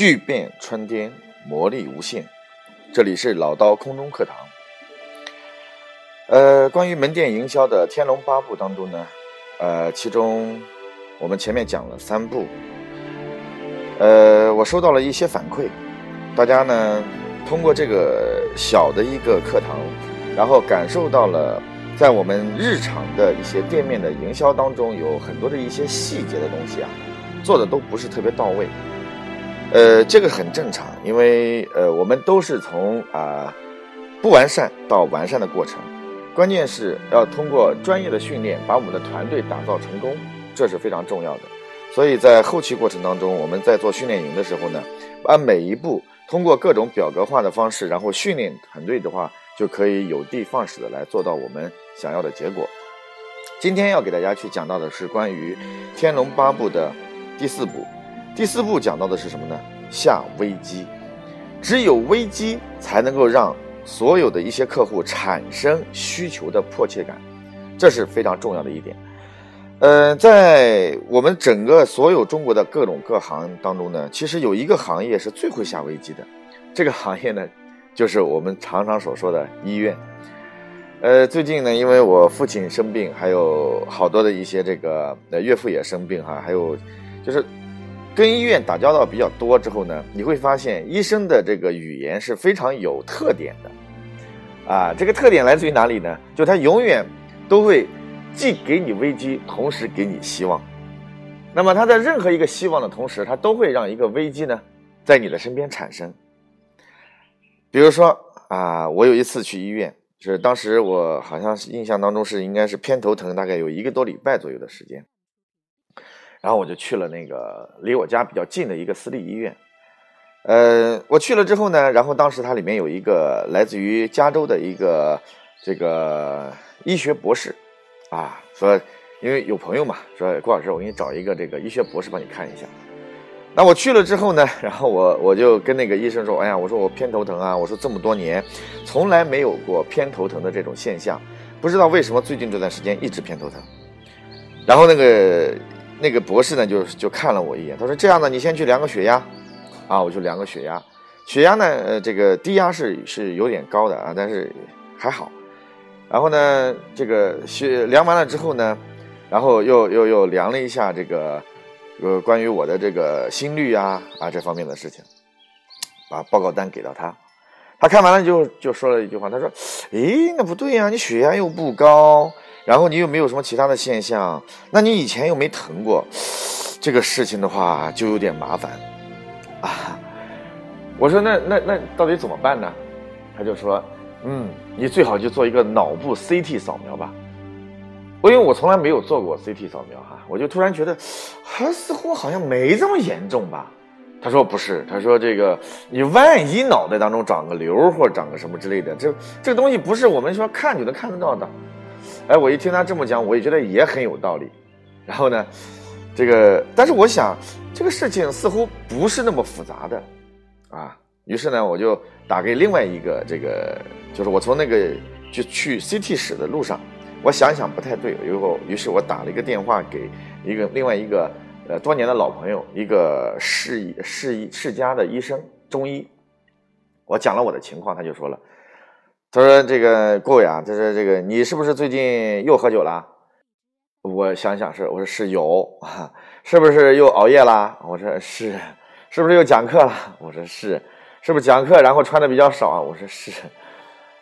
巨变穿天，魔力无限。这里是老刀空中课堂。呃，关于门店营销的《天龙八部》当中呢，呃，其中我们前面讲了三部。呃，我收到了一些反馈，大家呢通过这个小的一个课堂，然后感受到了在我们日常的一些店面的营销当中，有很多的一些细节的东西啊，做的都不是特别到位。呃，这个很正常，因为呃，我们都是从啊不完善到完善的过程，关键是要通过专业的训练，把我们的团队打造成功，这是非常重要的。所以在后期过程当中，我们在做训练营的时候呢，把每一步通过各种表格化的方式，然后训练团队的话，就可以有的放矢的来做到我们想要的结果。今天要给大家去讲到的是关于《天龙八部》的第四部。第四步讲到的是什么呢？下危机，只有危机才能够让所有的一些客户产生需求的迫切感，这是非常重要的一点。呃，在我们整个所有中国的各种各行当中呢，其实有一个行业是最会下危机的，这个行业呢，就是我们常常所说的医院。呃，最近呢，因为我父亲生病，还有好多的一些这个呃岳父也生病哈，还有就是。跟医院打交道比较多之后呢，你会发现医生的这个语言是非常有特点的，啊，这个特点来自于哪里呢？就他永远都会既给你危机，同时给你希望。那么他在任何一个希望的同时，他都会让一个危机呢在你的身边产生。比如说啊，我有一次去医院，就是当时我好像是印象当中是应该是偏头疼，大概有一个多礼拜左右的时间。然后我就去了那个离我家比较近的一个私立医院，呃，我去了之后呢，然后当时它里面有一个来自于加州的一个这个医学博士，啊，说因为有朋友嘛，说郭老师，我给你找一个这个医学博士帮你看一下。那我去了之后呢，然后我我就跟那个医生说，哎呀，我说我偏头疼啊，我说这么多年从来没有过偏头疼的这种现象，不知道为什么最近这段时间一直偏头疼。然后那个。那个博士呢，就就看了我一眼，他说：“这样呢，你先去量个血压，啊，我就量个血压，血压呢，呃，这个低压是是有点高的啊，但是还好。然后呢，这个血量完了之后呢，然后又又又量了一下这个，呃，关于我的这个心率啊啊这方面的事情，把报告单给到他，他看完了就就说了一句话，他说：，诶，那不对呀，你血压又不高。”然后你又没有什么其他的现象，那你以前又没疼过，这个事情的话就有点麻烦，啊，我说那那那到底怎么办呢？他就说，嗯，你最好就做一个脑部 CT 扫描吧。我因为我从来没有做过 CT 扫描哈，我就突然觉得，还似乎好像没这么严重吧。他说不是，他说这个你万一脑袋当中长个瘤或者长个什么之类的，这这个东西不是我们说看就能看得到的。哎，我一听他这么讲，我也觉得也很有道理。然后呢，这个，但是我想这个事情似乎不是那么复杂的，啊，于是呢，我就打给另外一个这个，就是我从那个就去 CT 室的路上，我想想不太对，以后，于是我打了一个电话给一个另外一个呃多年的老朋友，一个世世世家的医生，中医，我讲了我的情况，他就说了。他说：“这个郭伟啊，他说这个你是不是最近又喝酒了？我想想是，我说是有啊，是不是又熬夜啦？我说是，是不是又讲课了？我说是，是不是讲课然后穿的比较少啊？我说是。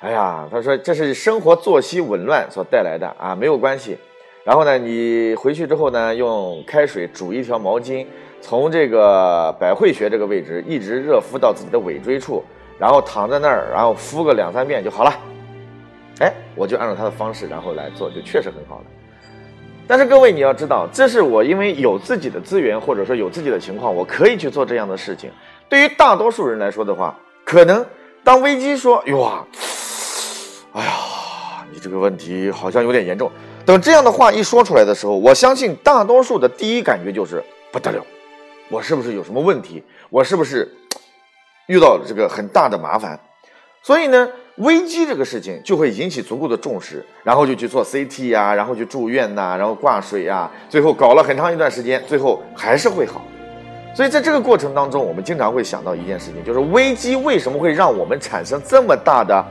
哎呀，他说这是生活作息紊乱所带来的啊，没有关系。然后呢，你回去之后呢，用开水煮一条毛巾，从这个百会穴这个位置一直热敷到自己的尾椎处。”然后躺在那儿，然后敷个两三遍就好了。哎，我就按照他的方式，然后来做，就确实很好了。但是各位你要知道，这是我因为有自己的资源，或者说有自己的情况，我可以去做这样的事情。对于大多数人来说的话，可能当危机说“哇，哎呀，你这个问题好像有点严重”，等这样的话一说出来的时候，我相信大多数的第一感觉就是不得了，我是不是有什么问题？我是不是？遇到这个很大的麻烦，所以呢，危机这个事情就会引起足够的重视，然后就去做 CT 呀，然后去住院呐，然后挂水呀，最后搞了很长一段时间，最后还是会好。所以在这个过程当中，我们经常会想到一件事情，就是危机为什么会让我们产生这么大的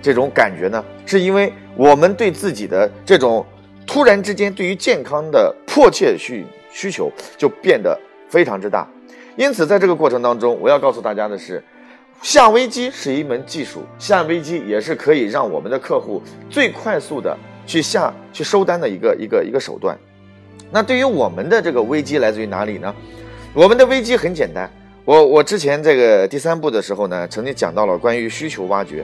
这种感觉呢？是因为我们对自己的这种突然之间对于健康的迫切需需求就变得非常之大。因此，在这个过程当中，我要告诉大家的是，下危机是一门技术，下危机也是可以让我们的客户最快速的去下去收单的一个一个一个手段。那对于我们的这个危机来自于哪里呢？我们的危机很简单，我我之前这个第三步的时候呢，曾经讲到了关于需求挖掘。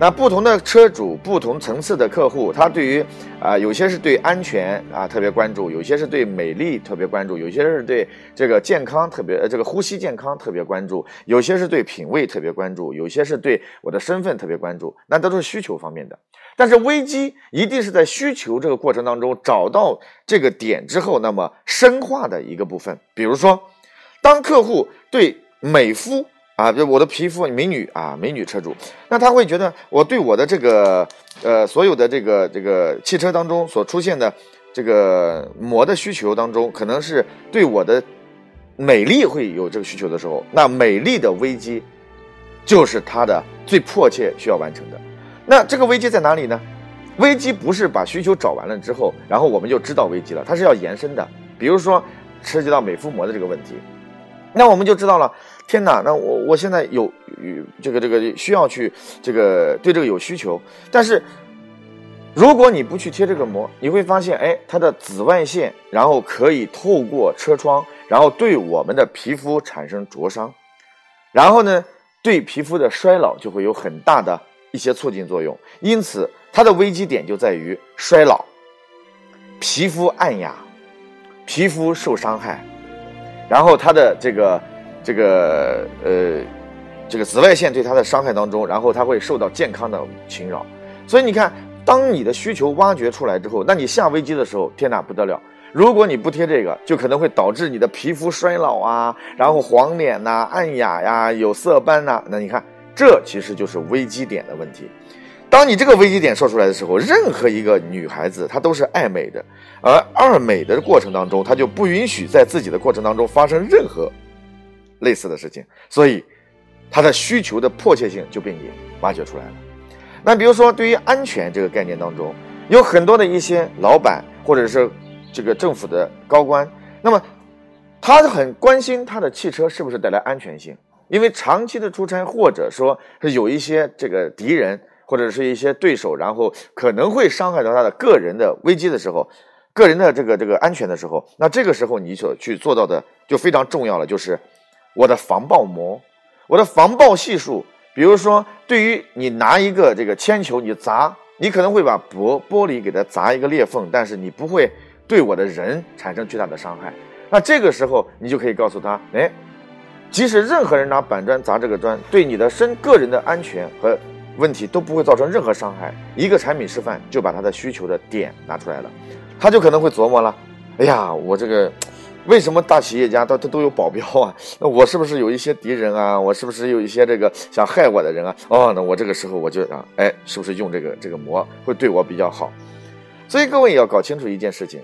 那不同的车主、不同层次的客户，他对于啊，有些是对安全啊特别关注，有些是对美丽特别关注，有些是对这个健康特别呃这个呼吸健康特别关注，有些是对品味特别关注，有些是对我的身份特别关注，那都是需求方面的。但是危机一定是在需求这个过程当中找到这个点之后，那么深化的一个部分。比如说，当客户对美肤。啊，就我的皮肤美女啊，美女车主，那他会觉得我对我的这个呃所有的这个这个汽车当中所出现的这个膜的需求当中，可能是对我的美丽会有这个需求的时候，那美丽的危机就是他的最迫切需要完成的。那这个危机在哪里呢？危机不是把需求找完了之后，然后我们就知道危机了，它是要延伸的。比如说涉及到美肤膜的这个问题，那我们就知道了。天哪，那我我现在有有这个这个需要去这个对这个有需求，但是如果你不去贴这个膜，你会发现，哎，它的紫外线然后可以透过车窗，然后对我们的皮肤产生灼伤，然后呢，对皮肤的衰老就会有很大的一些促进作用。因此，它的危机点就在于衰老、皮肤暗哑、皮肤受伤害，然后它的这个。这个呃，这个紫外线对它的伤害当中，然后它会受到健康的侵扰。所以你看，当你的需求挖掘出来之后，那你下危机的时候，天哪不得了！如果你不贴这个，就可能会导致你的皮肤衰老啊，然后黄脸呐、暗哑呀、有色斑呐。那你看，这其实就是危机点的问题。当你这个危机点说出来的时候，任何一个女孩子她都是爱美的，而爱美的过程当中，她就不允许在自己的过程当中发生任何。类似的事情，所以它的需求的迫切性就被你挖掘出来了。那比如说，对于安全这个概念当中，有很多的一些老板或者是这个政府的高官，那么他很关心他的汽车是不是带来安全性，因为长期的出差或者说是有一些这个敌人或者是一些对手，然后可能会伤害到他的个人的危机的时候，个人的这个这个安全的时候，那这个时候你所去做到的就非常重要了，就是。我的防爆膜，我的防爆系数，比如说，对于你拿一个这个铅球，你砸，你可能会把玻玻璃给它砸一个裂缝，但是你不会对我的人产生巨大的伤害。那这个时候，你就可以告诉他，哎，即使任何人拿板砖砸这个砖，对你的身个人的安全和问题都不会造成任何伤害。一个产品示范就把他的需求的点拿出来了，他就可能会琢磨了，哎呀，我这个。为什么大企业家他他都有保镖啊？那我是不是有一些敌人啊？我是不是有一些这个想害我的人啊？哦，那我这个时候我就啊，哎，是不是用这个这个膜会对我比较好？所以各位要搞清楚一件事情：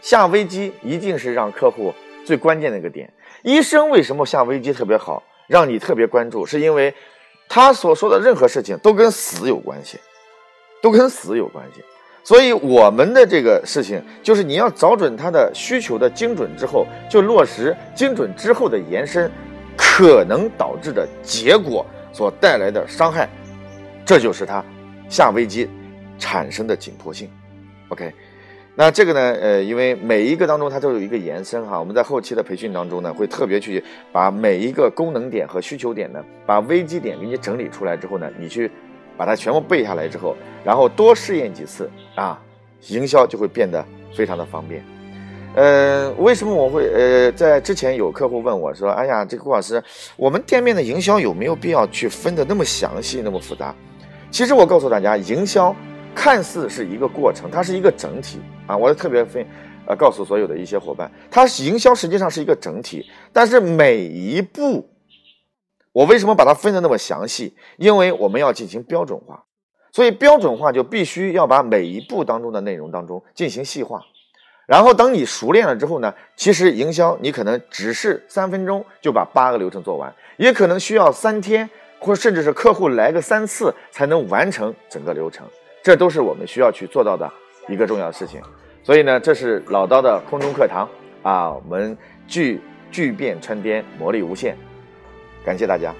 下危机一定是让客户最关键的一个点。医生为什么下危机特别好，让你特别关注？是因为他所说的任何事情都跟死有关系，都跟死有关系。所以我们的这个事情，就是你要找准他的需求的精准之后，就落实精准之后的延伸，可能导致的结果所带来的伤害，这就是他下危机产生的紧迫性。OK，那这个呢，呃，因为每一个当中它都有一个延伸哈，我们在后期的培训当中呢，会特别去把每一个功能点和需求点呢，把危机点给你整理出来之后呢，你去。把它全部背下来之后，然后多试验几次啊，营销就会变得非常的方便。呃，为什么我会呃在之前有客户问我说：“哎呀，这个顾老师，我们店面的营销有没有必要去分的那么详细、那么复杂？”其实我告诉大家，营销看似是一个过程，它是一个整体啊。我特别分呃告诉所有的一些伙伴，它营销实际上是一个整体，但是每一步。我为什么把它分的那么详细？因为我们要进行标准化，所以标准化就必须要把每一步当中的内容当中进行细化。然后等你熟练了之后呢，其实营销你可能只是三分钟就把八个流程做完，也可能需要三天，或甚至是客户来个三次才能完成整个流程。这都是我们需要去做到的一个重要的事情。所以呢，这是老刀的空中课堂啊，我们聚聚变川颠，魔力无限。感谢大家。